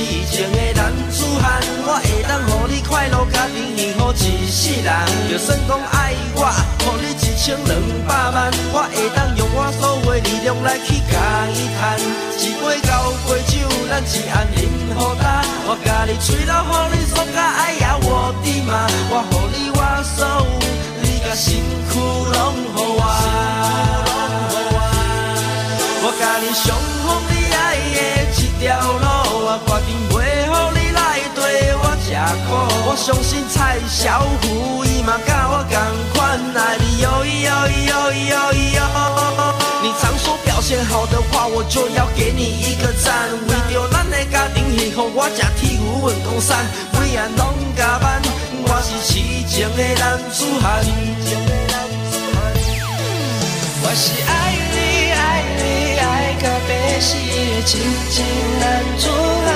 lady，暗痴情的男子汉，我会当互你快乐，家庭幸福一世人。就算讲爱我，互你一千两百万，我会当用我所有的力量来去甲伊赚。一杯交杯酒，咱一暗饮好干。我甲你吹到，互你爽甲哎呀我的妈！我互你我所有，你甲身躯拢互我。我甲你上好你爱的一条路，我决定袂互你来对我吃苦。我相信蔡小虎伊嘛甲我同款爱你哟咿哟咿哟咿哟咿哟。你常说表现好的话，我就要给你一个赞。为着咱的家庭幸福，我吃铁牛运动衫，每晚拢加班。我是痴情的男子汉。我是爱你爱你爱到要死的痴情男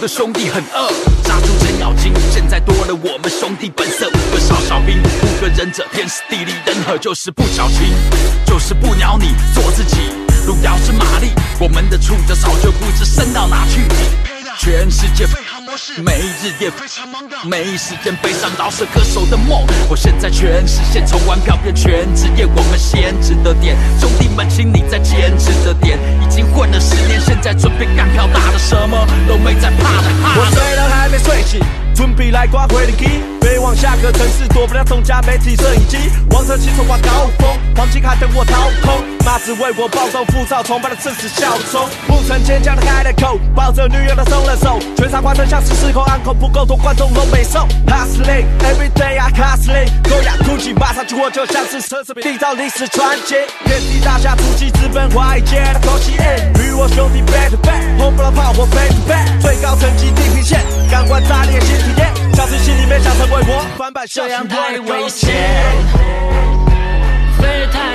的兄弟很饿，杀出程咬金。现在多了我们兄弟本色，五个少小兵，五个忍者，天时地利人和，就是不矫情，就是不鸟你，做自己。路遥知马力，我们的触角早就不知伸到哪去。全世界没日夜非常忙的，没时间悲伤饶舌歌手的梦。我现在全实现，从玩票变全职业，我们先值得点。兄弟们，请你再坚持着点。已经混了十年，现在准备干票大的，什么都没在怕的。怕我的虽然还没睡醒，准备来刮回灵机，别往下个城市，躲不了总家媒体摄影机。王者骑手挂高峰，黄金卡等我掏空，妈子为我暴瘦浮躁，崇拜的正是效忠。不曾坚强的开了口，抱着女友的松了手，全场观众像是失控，安口不够多，观众都没送。Hustling every day I hustling，马上去我就像是奢侈品，缔造历史传奇。遍地大侠足迹直奔华尔街的口气，与我兄弟 back to back，轰不了炮火 back to back，最高层级地平线，感官炸裂新体验，小心心里面想成为我，翻版这样太危险。险，飞太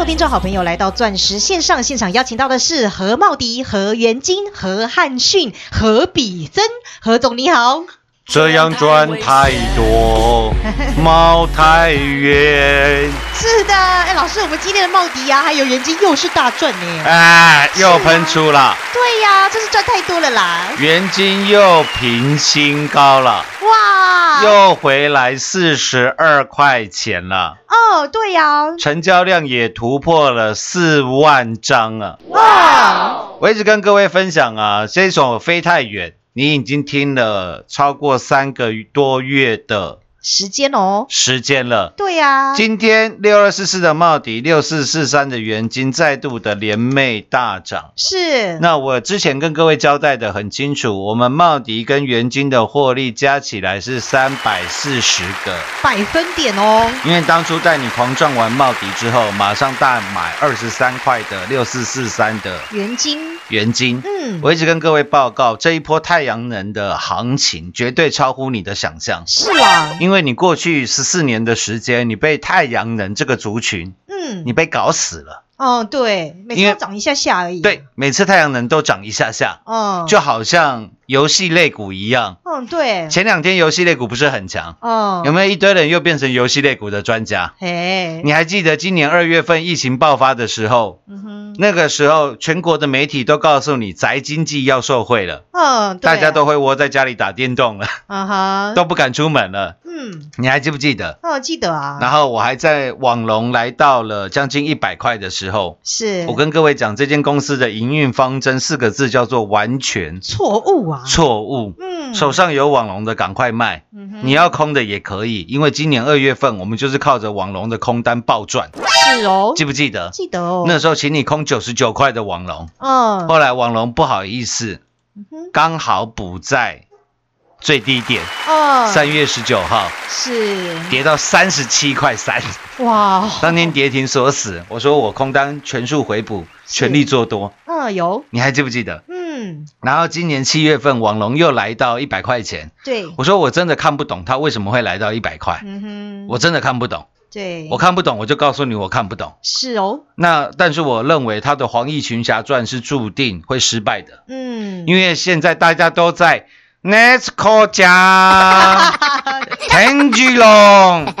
所有听众好朋友来到钻石线上现场，邀请到的是何茂迪、何元金、何汉逊、何比珍，何总你好。这样赚太多，冒太远，是的，哎，老师，我们今天的茂迪呀、还有元金又是大赚呢。哎，又喷出了，对呀、这是赚太多了啦。元金又平新高了，哇，又回来四十二块钱了，哦，对呀、成交量也突破了四万张啊！哇，我一直跟各位分享啊，这一种飞太远，你已经听了超过三个多月的时间哦，时间了。对呀、今天六二四四的茂迪，六四四三的元金再度的连袂大涨。是，那我之前跟各位交代的很清楚，我们茂迪跟元金的获利加起来是三百四十个。百分点哦，因为当初带你狂赚完茂迪之后，马上大买二十三块的六四四三的元金，元金。嗯，我一直跟各位报告，这一波太阳能的行情绝对超乎你的想象，是啦，因为你过去十四年的时间，你被太阳能这个族群，嗯，你被搞死了。哦，对，每次涨一下下而已，对，，每次太阳能都涨一下下，嗯，就好像游戏类股一样。嗯，对，前两天游戏类股不是很强，哦，有没有一堆人又变成游戏类股的专家？嘿，你还记得今年二月份疫情爆发的时候，嗯哼，那个时候全国的媒体都告诉你宅经济要受惠了，嗯，对。大家都会窝在家里打电动了，啊哈，都不敢出门了。嗯，你还记不记得？哦，记得啊，然后我还在网龙来到了将近一百块的时候，是。我跟各位讲，这间公司的营运方针四个字叫做完全。错误啊，错误。嗯，手上有网龙的赶快卖，嗯你要空的也可以，因为今年二月份我们就是靠着网龙的空单暴赚，是哦，记不记得？记得哦，那时候请你空九十九块的网龙，嗯，后来网龙不好意思，刚好补在最低点，哦，三月十九号。是。跌到三十七块三，哇，当天跌停锁死，我说我空单全数回补，全力做多，嗯，有，你还记不记得？嗯，然后今年七月份网龙又来到一百块钱，对，我说我真的看不懂它为什么会来到一百块，嗯哼，我真的看不懂，对，我看不懂我就告诉你我看不懂。是哦，那但是我认为他的黄奕群侠传是注定会失败的，嗯，因为现在大家都在 Nesco 家天巨龙，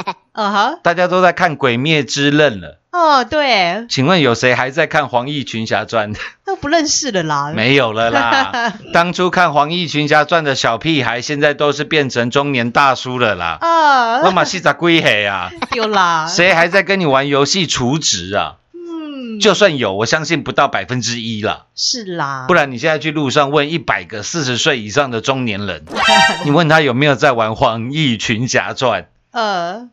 大家都在看《鬼灭之刃》了。哦，对，请问有谁还在看黄奕群侠传？都不认识了啦，没有了啦。当初看黄奕群侠传的小屁孩，现在都是变成中年大叔了啦。啊，那么细仔龟黑啊，有啦，谁还在跟你玩游戏储值啊？嗯，就算有，我相信不到百分之一啦。是啦，不然你现在去路上问一百个四十岁以上的中年人，你问他有没有在玩《黄奕群侠传》，呃，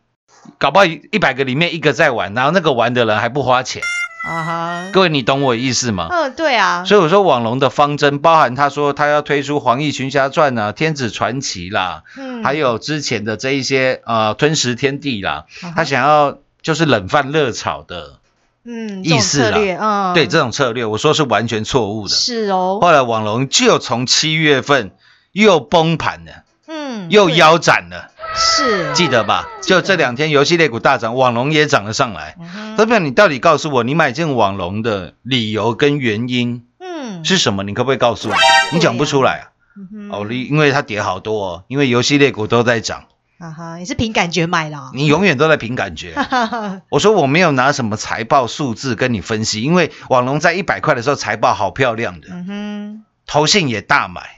搞不好一百个里面一个在玩，然后那个玩的人还不花钱。啊哈，各位，你懂我意思吗？嗯，对啊，所以我说网龙的方针包含他说他要推出《黄奕群侠传》啊，《天子传奇》啦，嗯，还有之前的这一些呃吞食天地啦，他想要就是冷饭热炒的，嗯，意思啦。对这种策略，我说是完全错误的。是哦，后来网龙就从七月份又崩盘了，嗯，又腰斩了，是，记得吧？就这两天游戏类股大涨，网龙也涨了上来。嗯哼，代表你到底告诉我，你买进网龙的理由跟原因嗯，是什么？你可不可以告诉我？你讲不出来啊？嗯哦，你因为它跌好多哦，因为游戏类股都在涨，啊哈，也是凭感觉买啦，你永远都在凭感觉。哈哈哈，我说我没有拿什么财报数字跟你分析，因为网龙在一百块的时候财报好漂亮的，嗯哼，投信也大买。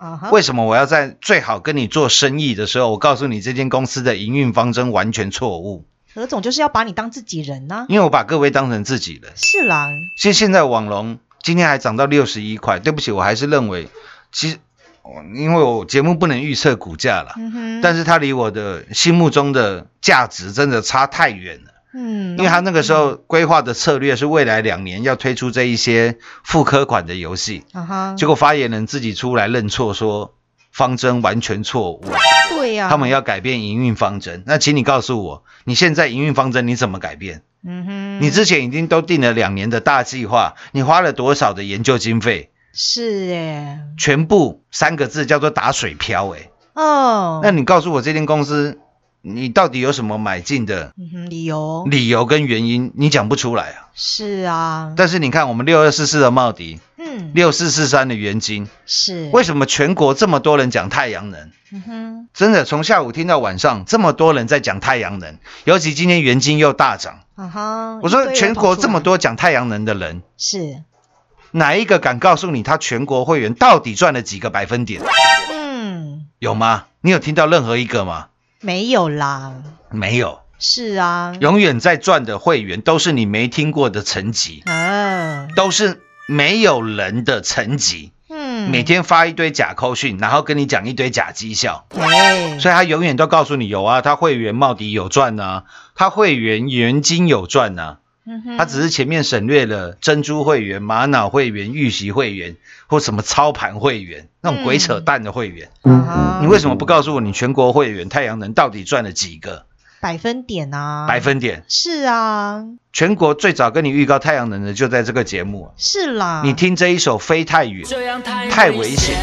啊哈，为什么我要在最好跟你做生意的时候，我告诉你这间公司的营运方针完全错误？何总就是要把你当自己人呢，因为我把各位当成自己人。是啦，其实现在网龙今天还涨到六十一块，对不起，我还是认为，其实哦因为我节目不能预测股价了，嗯哼，但是它离我的心目中的价值真的差太远了。嗯，因为他那个时候规划的策略是未来两年要推出这一些副科款的游戏，啊哈，结果发言人自己出来认错，说方针完全错误，对呀，他们要改变营运方针。那请你告诉我，你现在营运方针你怎么改变？嗯哼，你之前已经都定了两年的大计划，你花了多少的研究经费？是哎，全部三个字叫做打水漂、欸。哦，那你告诉我这间公司，你到底有什么买进的嗯，理由理由跟原因？你讲不出来啊。是啊，但是你看，我们六二四四的茂迪，嗯，六四四三的元金，是，为什么全国这么多人讲太阳能？嗯哼，真的，从下午听到晚上，这么多人在讲太阳能，尤其今天元金又大涨。啊哈，我说全国这么多讲太阳能的人，是，哪一个敢告诉你他全国会员到底赚了几个百分点？嗯，有吗？你有听到任何一个吗？没有啦，没有，是啊，永远在赚的会员都是你没听过的层级，啊，都是没有人的层级。嗯，每天发一堆假扣讯，然后跟你讲一堆假绩效，对，所以他永远都告诉你有啊，他会员茂迪有赚啊、他会员元金有赚呐、嗯哼他只是前面省略了珍珠会员、玛瑙会员、玉玺会员或什么操盘会员那种鬼扯淡的会员。你为什么不告诉我你全国会员太阳能到底赚了几个百分点啊？百分点？是啊，全国最早跟你预告太阳能的就在这个节目啊。是啦，你听这一首飞太远，太危险，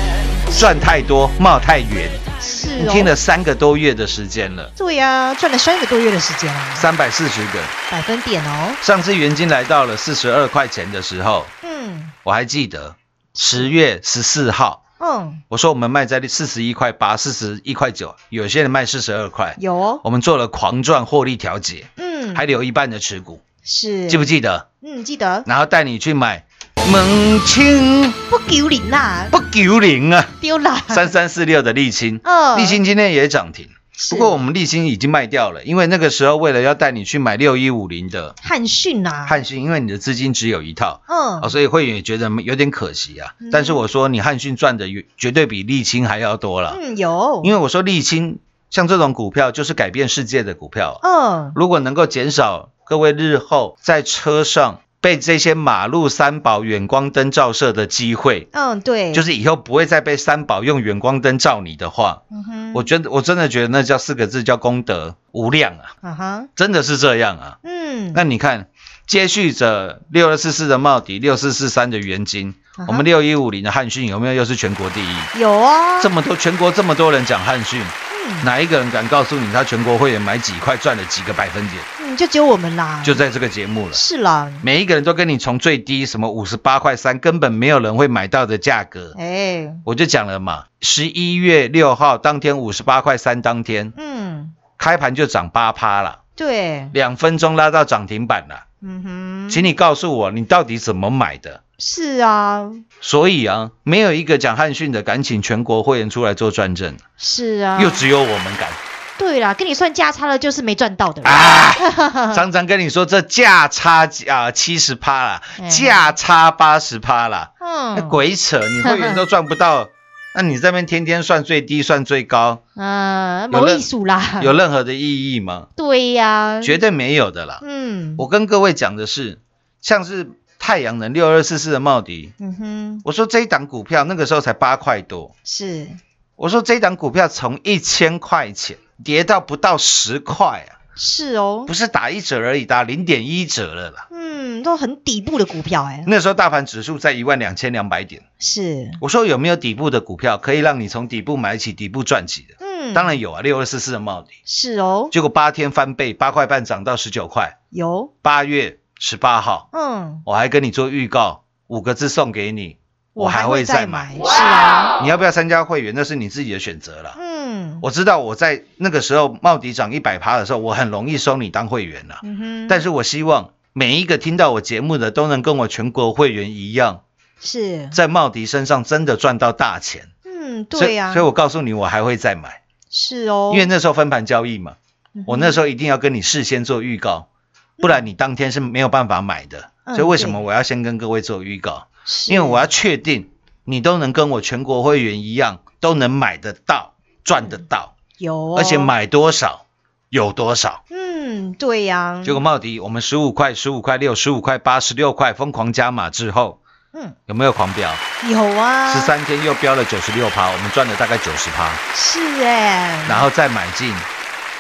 赚太多，冒太远。是哦，你听了三个多月的时间了，对呀、赚了三个多月的时间啊，三百四十个。百分点哦，上次原金来到了四十二块钱的时候，嗯。我还记得十月十四号，嗯，我说我们卖在四十一块八、四十一块九，有些人卖四十二块。有哦，我们做了狂赚获利调节，嗯，还留一半的持股，是。记不记得？嗯，记得。然后带你去买猛青不丢零啊，不九零啊，丢啦，三三四六的沥青，嗯沥青今天也涨停。不过我们沥青已经卖掉了，因为那个时候为了要带你去买六一五零的汉讯啊，汉讯，因为你的资金只有一套，嗯。哦，所以会员也觉得有点可惜啊。嗯。但是我说你汉讯赚的绝对比沥青还要多了，嗯有，因为我说沥青像这种股票就是改变世界的股票，嗯。如果能够减少各位日后在车上被这些马路三宝远光灯照射的机会，嗯对，就是以后不会再被三宝用远光灯照你的话，嗯哼，我觉得我真的觉得那叫四个字叫功德无量啊，啊哈，真的是这样啊。嗯，那你看，接续着六二四四的茂迪，六四四三的元金，我们六一五零的汉讯有没有？又是全国第一？有啊，这么多全国这么多人讲汉讯，嗯。哪一个人敢告诉你他全国会员买几块赚了几个百分点？嗯就只有我们啦，就在这个节目了。是啦，每一个人都跟你从最低什么五十八块三，根本没有人会买到的价格，哎，我就讲了嘛，十一月六号当天五十八块三，当天嗯，开盘就涨八趴了，对，两分钟拉到涨停板了。嗯哼，请你告诉我，你到底怎么买的？是啊，所以啊，没有一个讲汉逊的敢请全国会员出来做转正，是啊，又只有我们敢。对啦，跟你算价差了就是没赚到的啦，啊！常常跟你说这价差啊七十趴啦，嗯。价差八十趴啦，那嗯，鬼扯，你会员都赚不到，那你这边天天算最低算最高，嗯，没艺术啦，有任何的意义吗？对呀，绝对没有的啦。嗯，我跟各位讲的是，像是太阳能六二四四的茂迪，嗯哼，我说这一档股票那个时候才八块多，是，我说这一档股票从一千块钱跌到不到十块啊，是哦，不是打一折而已，打零点一折了啦。嗯，都很底部的股票哎，那时候大盘指数在一万两千两百点，是，我说有没有底部的股票可以让你从底部买起、底部赚起的？嗯，当然有啊，六二四四的茂迪，是哦，结果八天翻倍，八块半涨到十九块。有，八月十八号，嗯，我还跟你做预告，五个字送给你，我还会再买。是啊，你要不要参加会员，那是你自己的选择了。嗯，我知道我在那个时候茂迪涨一百趴的时候，我很容易收你当会员了。嗯哼，但是我希望每一个听到我节目的都能跟我全国会员一样，是，在茂迪身上真的赚到大钱。嗯，对呀，所以我告诉你，我还会再买，是哦，因为那时候分盘交易嘛，嗯我那时候一定要跟你事先做预告，不然你当天是没有办法买的。嗯所以为什么我要先跟各位做预告？是。因为我要确定你都能跟我全国会员一样，都能买得到、赚得到，有哦，而且，买多少有多少。嗯，对呀，结果茂迪我们十五块、十五块六、十五块八、十六块疯狂加码之后，嗯，有没有狂飙？有啊，十三天又飙了九十六趴，我们赚了大概九十趴，是哎，然后再买进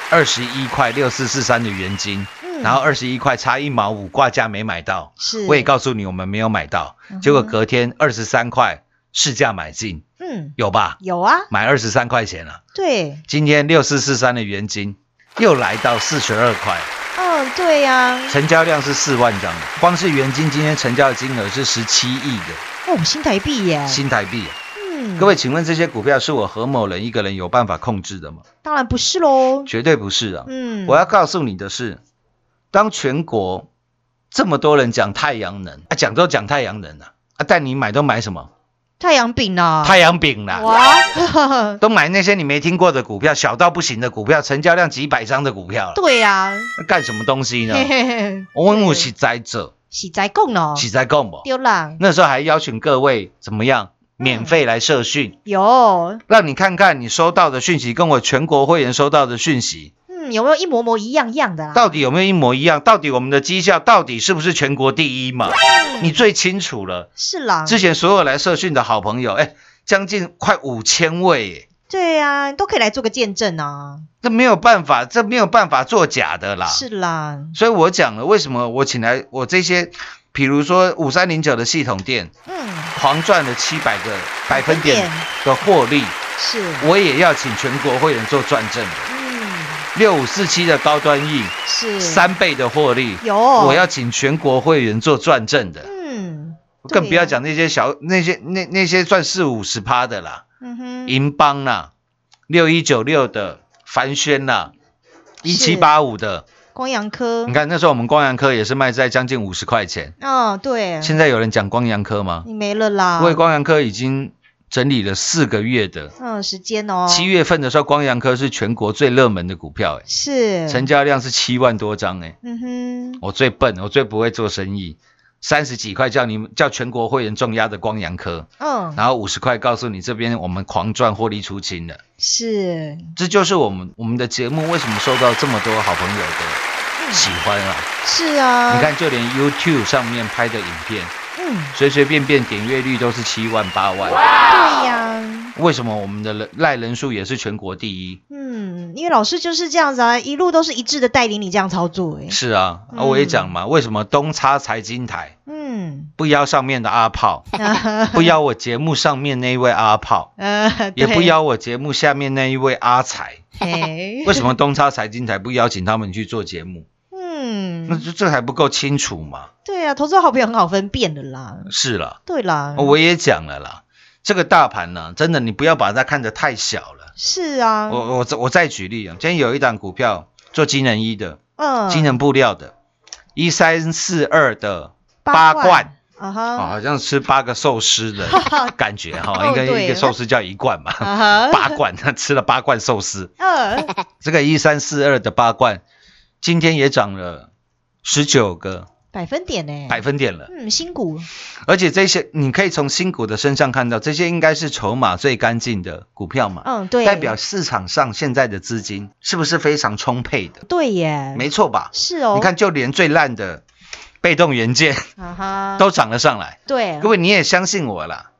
二十一块六四四三的原金，嗯。然后二十一块差一毛五挂价没买到，是，我也告诉你我们没有买到。嗯，结果隔天二十三块市价买进，嗯，有吧？有啊，买二十三块钱了。对，今天六四四三的原金又来到四十二块，嗯，对呀，成交量是四万张，光是原金今天成交的金额是十七亿的哦，新台币耶，新台币。嗯，各位，请问这些股票是我何某人一个人有办法控制的吗？当然不是喽，绝对不是啊！嗯，我要告诉你的是，当全国这么多人讲太阳能，啊，讲都讲太阳能啊，啊，但你买都买什么？太阳饼呢，太阳饼啦，哇，都买那些你没听过的股票，小到不行的股票，成交量几百张的股票了，对呀，那干什么东西呢？嘿嘿嘿，我们是在这，是在供呢，是在讲不？丢啦，那时候还邀请各位怎么样免费来社训，有，让你看看你收到的讯息跟我全国会员收到的讯息嗯，有没有一模模一样样的啦？到底有没有一模一样？到底我们的绩效到底是不是全国第一嘛？你最清楚了。是啦，之前所有来社训的好朋友，哎，将近快五千位耶，对呀、都可以来做个见证啊。这没有办法，这没有办法作假的啦。是啦，所以我讲了，为什么我请来我这些，比如说五三零九的系统店，嗯，狂赚了七百个百分点百分点的获利，是，我也要请全国会员做转正的。嗯，六五四七的高端 E 是。三倍的获利，有，我要请全国会员做转正的，嗯，更不要讲那些小那些那那些赚四五十趴的啦，嗯哼，银邦啦，六一九六的凡轩啦，一七八五的，光阳科。你，看那时候我们光阳科也是卖在将近五十块钱，哦，对，现在有人讲光阳科吗？你没了啦，因为光阳科已经整理了四个月的，嗯，时间哦，七月份的时候，光阳科是全国最热门的股票，哎，是，成交量是七万多张，哎，嗯哼，我最笨，我最不会做生意，三十几块叫你们叫全国会员重压的光阳科，嗯，然后五十块告诉你这边我们狂赚获利出清了，是，这就是我们我们的节目为什么受到这么多好朋友的喜欢啊！是啊，你，看，就连 YouTube 上面拍的影片，嗯，随随便便点阅率都是七万八万，对呀，为什么我们的人赖人数也是全国第一？嗯，因为老师就是这样子啊，一路都是一致的带领你这样操作，哎，是啊，我也讲嘛，为什么东差财经台？嗯，不邀上面的阿炮，不邀我节目上面那一位阿炮，呃，也不，邀我节目下面那一位阿财？嘿。为什么东差财经台不邀请他们去做节目？那嗯，这这还不够清楚吗？对啊，投资好朋友很好分辨的啦，是啦，对啦，我也讲了啦，这个大盘呢，真的你不要把它看得太小了。是啊，我我再我再举例啊，今天有一档股票做金人一的，嗯，金人布料的，一三四二的八八冠冠。啊哦，哈，好像吃八个寿司的 感觉哈，哦应该一个寿司叫一罐嘛，八罐，他 吃了八罐寿司。嗯，这个一三四二的八罐，今天也涨了十九个。百分点呢，百分点了，嗯，新股，而且这些你可以从新股的身上看到，这些应该是筹码最干净的股票嘛，嗯，对，代表市场上现在的资金是不是非常充沛的？对耶，没错吧？是哦，你看，就连最烂的被动元件啊哈，都涨了上来。对，各位你也相信我啦，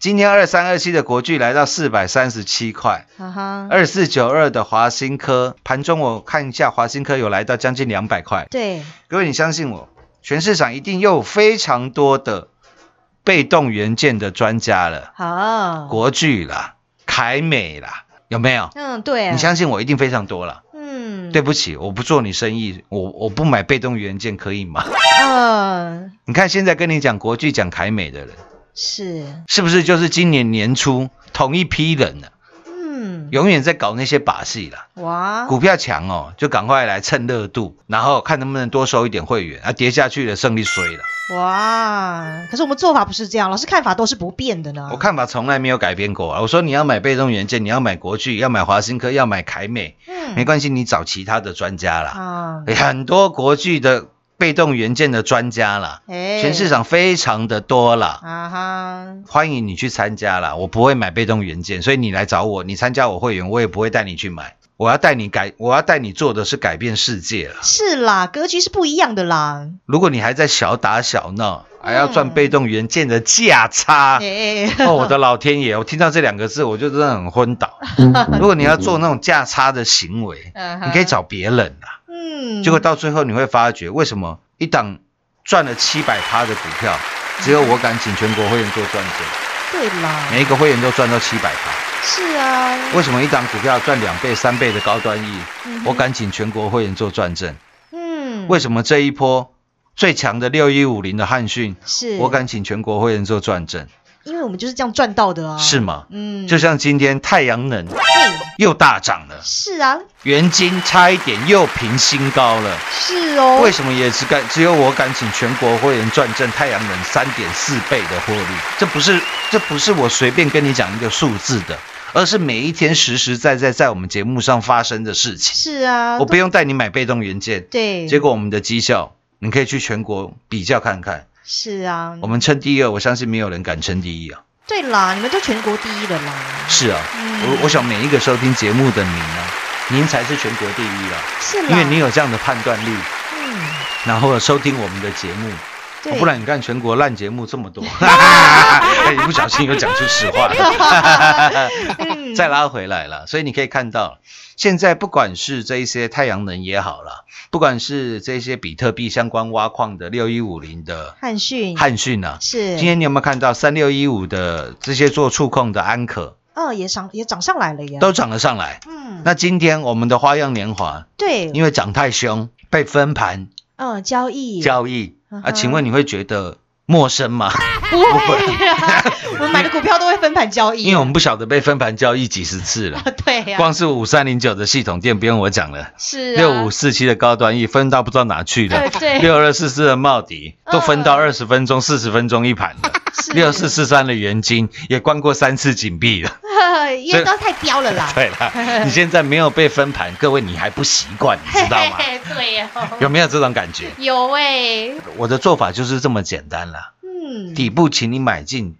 今天二三二七的国巨来到四百三十七块，啊哈，二四九二的华新科盘中我看一下，华新科有来到将近两百块。对，各位你相信我，全市场一定又有非常多的被动元件的专家了，好，国巨啦、凯美啦，有没有？嗯，对，你相信我，一定非常多了。嗯，对不起，我不做你生意，我我不买被动元件可以吗？嗯，你看现在跟你讲国巨、讲凯美的人，是，是不是就是今年年初同一批人呢、嗯，永远在搞那些把戏啦。哇，股票强哦，就赶快来蹭热度，然后看能不能多收一点会员啊，跌下去了胜利衰了。哇，可是我们做法不是这样，老师看法都是不变的呢。我看法从来没有改变过啊。我说你要买被动元件，你要买国巨，要买华新科，要买凯美，嗯，没关系，你找其他的专家啦。啊，很多国巨的被动元件的专家啦，哎全市场非常的多啦。啊哈，欢迎你去参加啦！我不会买被动元件，所以你来找我，你参加我会员，我也不会带你去买。我要带你改，我要带你做的是改变世界了。是啦，格局是不一样的啦。如果你还在小打小闹，还要赚被动元件的价差，哎，哦，我的老天爷！我听到这两个字，我就真的很昏倒。如果你要做那种价差的行为，嗯你可以找别人啦。嗯，结果到最后你会发觉，为什么一档赚了七百趴的股票，只有我敢请全国会员做转正，对啦，每一个会员都赚到七百趴。是啊，为什么一档股票赚两倍、三倍的高端 E，嗯我敢请全国会员做转正？嗯，为什么这一波最强的六一五零的汉讯，是。我敢请全国会员做转正？因为我们就是这样赚到的啊，是吗？嗯，就像今天太阳能又大涨了，是啊，元金差一点又平新高了。是哦，为什么也只敢只有我敢请全国会员转正太阳能三点四倍的获利？这不是这不是我随便跟你讲一个数字的，而是每一天实实在在在我们节目上发生的事情。是啊，我不用带你买被动元件，对，结果我们的绩效，你可以去全国比较看看。是啊，我们称第二，我相信没有人敢称第一啊。对啦，你们都全国第一了啦。是啊，嗯我我想每一个收听节目的您呢，您才是全国第一啊，是啦，因为你有这样的判断力，嗯，然后收听我们的节目。对，不然你看全国烂节目这么多，哎，一不小心又讲出实话。再拉回来了，所以你可以看到，现在不管是这一些太阳能也好了，不管是这些比特币相关挖矿的六一五零的汉讯。汉讯啊，是。今天你有没有看到三六一五的这些做触控的安可？哦也涨也涨上来了耶，都涨了上来？嗯。那今天我们的花样年华，对，因为涨太凶，被分盘嗯交易。交易啊，请问你会觉得陌生吗？不会啊，我们买的股票都会分盘交易，因为我们不晓得被分盘交易几十次了。对呀，光是五三零九的系统店不用我讲了，是啊。六五四七的高端 E 分到不知道哪去了。六二四四的茂迪都分到嗯。二十分钟、四十分钟一盘六四四三的元金也关过三次紧闭了。因为都太彪了啦，对了，你现在没有被分盘，各位你还不习惯，你知道吗？对呀，有没有这种感觉？有哎，我的做法就是这么简单啦，嗯，底部请你买进，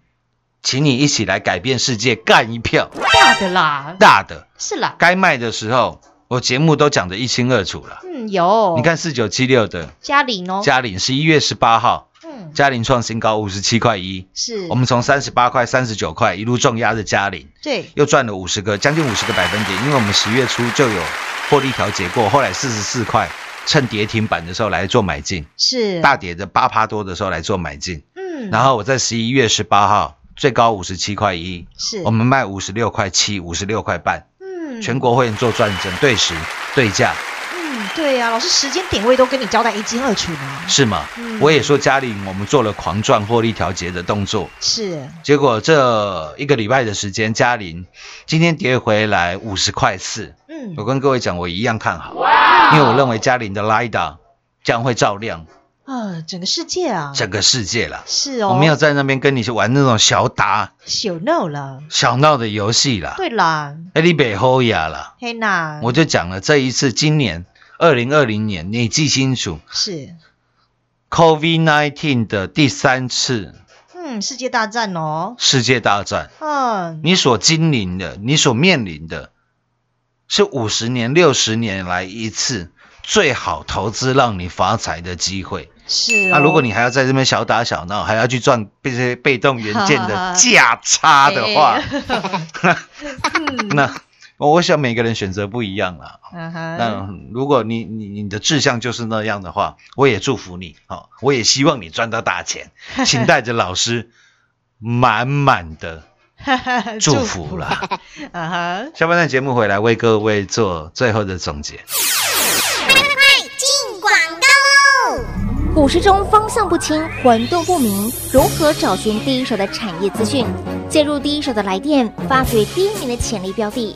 请你一起来改变世界，干一票。大的啦，大的。是啦，该卖的时候，我节目都讲得一清二楚了。嗯有，你看四九七六的嘉玲哦，嘉玲，十一月十八号，嗯嘉玲创新高五十七块一，是，我们从三十八块、三十九块一路重压着嘉玲，对。又赚了五十个，将近五十个百分点，因为我们十月初就有获利调节过，后来四十四块，趁跌停板的时候来做买进，是。大跌的八趴多的时候来做买进，嗯，然后我在十一月十八号最高五十七块一，是。我们卖五十六块七、五十六块半，嗯。全国会员做转正，对时对价。嗯对呀，老师时间点位都跟你交代一清二楚呢，是吗？嗯。我也说嘉玲，我们做了狂赚获利调节的动作，是。结果这一个礼拜的时间，嘉玲今天跌回来五十块四。嗯。我跟各位讲，我一样看好，因为我认为嘉玲的 LiDAR 将会照亮啊，整个世界啊，整个世界了。是哦，我没有在那边跟你去玩那种小打小闹了，小闹的游戏啦，对啦，哎，你北后呀啦，黑娜，我就讲了，这一次今年二零二零年，你记清楚。是，COVID nineteen 的第三次。嗯，世界大战哦，世界大战。嗯，你所经历的，你所面临的，是五十年、六十年来一次最好投资让你发财的机会。是那、哦，如果你还要在这边小打小闹，还要去赚这些被动元件的 价差的话，嗯。那我想每个人选择不一样啦。嗯哼，那如果你你你的志向就是那样的话，我也祝福你哦，我也希望你赚到大钱，请带着老师满满的 祝福啦。嗯哼，下半段节目回来为各位做最后的总结。进广告喽！股市中方向不清、混沌不明，如何找寻第一手的产业资讯？介入第一手的来电，发掘第一名的潜力标的，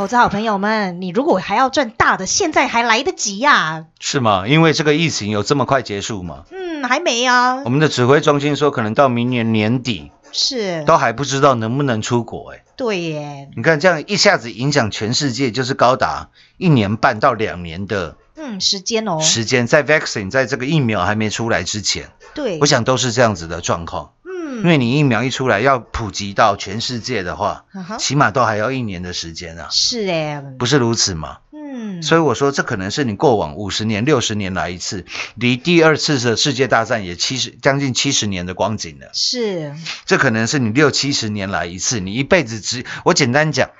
投资好朋友们，你如果还要赚大的，现在还来得及呀、是吗？因为这个疫情有这么快结束吗？嗯，还没啊我，们的指挥中心说，可能到明年年底是，都还不知道能不能出国。哎，对耶，你看这样一下子影响全世界，就是高达一年半到两年的嗯，时间哦，时间，在 vaccine 在这个疫苗还没出来之前，对，我想都是这样子的状况。嗯，因为你疫苗一出来要普及到全世界的话，嗯起码都还要一年的时间啊，是哎，不是如此吗？嗯，所以我说，这可能是你过往五十年、六十年来一次，离第二次的世界大战也七十将近七十年的光景了。是，这可能是你六七十年来一次，你一辈子只我简单讲，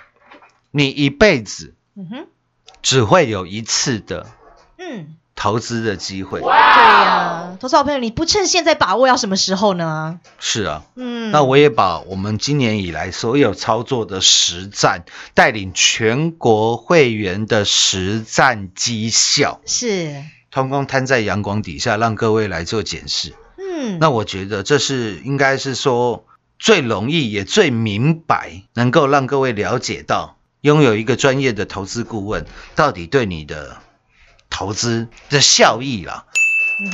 你一辈子嗯哼，只会有一次的嗯，投资的机会。对呀、投资好朋友，你不趁现在把握，要什么时候呢？是啊，嗯，那我也把我们今年以来所有操作的实战，带领全国会员的实战绩效，是，通通摊在阳光底下，让各位来做检视。嗯，那我觉得这是应该是说最容易也最明白，能够让各位了解到，拥有一个专业的投资顾问，到底对你的投资的效益啦。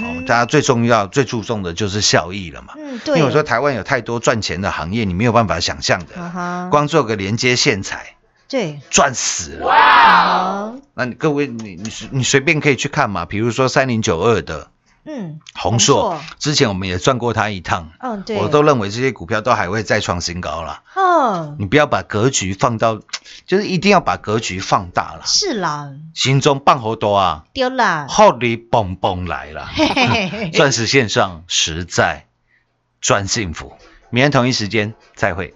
哦，大家最重要、最注重的就是效益了嘛。嗯，因对，为我说台湾有太多赚钱的行业，你没有办法想象的，啊哈，光做个连接线材对，赚死了。哇，那你各位，你你你随便可以去看嘛，比如说三零九二的嗯，宏硕，之前我们也赚过它一趟，嗯，对，我都认为这些股票都还会再创新高了。嗯，你不要把格局放到，就是一定要把格局放大了。是啦，心中棒好多啊，丢了，后里蹦蹦来了。嘿嘿嘿嘿钻石线上实在赚幸福。明天同一时间再会。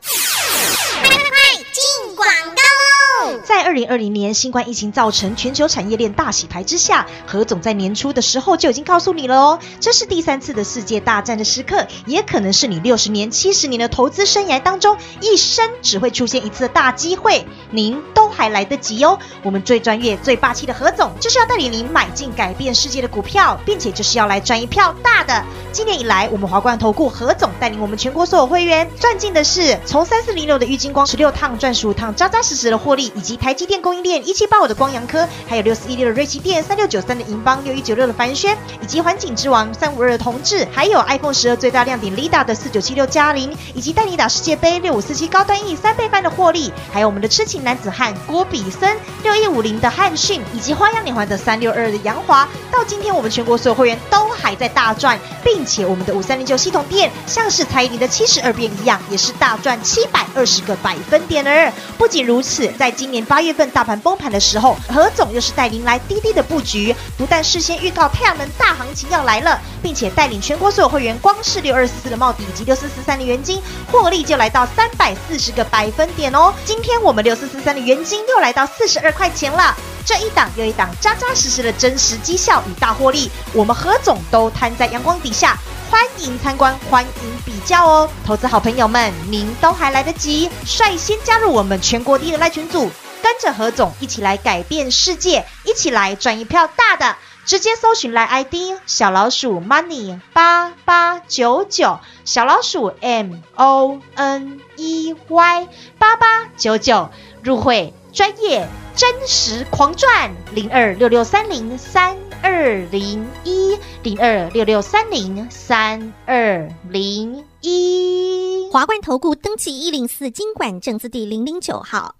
二零二零年新冠疫情造成全球产业链大洗牌之下，何总在年初的时候就已经告诉你了哦，这是第三次的世界大战的时刻，也可能是你六十年、七十年的投资生涯当中一生只会出现一次的大机会，您都还来得及哦。我们最专业、最霸气的何总，就是要带领您买进改变世界的股票，并且就是要来赚一票大的。今年以来，我们华冠投顾何总带领我们全国所有会员赚进的是从三四零六的郁金光十六趟赚十五趟，扎扎实实的获利，以及台积电供应链一七八五的光阳科，还有六四一六的瑞奇电、三六九三的银邦、六一九六的凡轩，以及环境之王三五二的同志，还有 iPhone 十二最大亮点 Lida 的四九七六嘉玲，以及带你打世界杯六五四七高端 E 三倍翻的获利，还有我们的痴情男子汉郭比森六一五零的汉讯，以及花样年华的三六二的杨华，到今天我们全国所有会员都还在大赚，并且我们的五三零九系统店像是蔡依林的七十二变一样，也是大赚七百二十个百分点儿。不仅如此，在今年八月月份大盘崩盘的时候，何总又是带领来滴滴的布局，不但事先预告太阳能大行情要来了，并且带领全国所有会员，光是六二四四的帽底以及六四四三的元金，获利就来到三百四十个百分点哦。今天我们六四四三的元金又来到四十二块钱了。这一档又一档扎扎实实的真实绩效与大获利，我们何总都摊在阳光底下，欢迎参观，欢迎比较哦。投资好朋友们，您都还来得及，率先加入我们全国第一的赖群组，跟着何总一起来改变世界，一起来赚一票大的。直接搜寻来 ID 小老鼠 money 八八九九，小老鼠 M O N E Y 八八九九，入会专业真实狂赚零二六六三零三二零一零二六六三零三二零一。华冠投顾登记一零四经管证字第零零九号。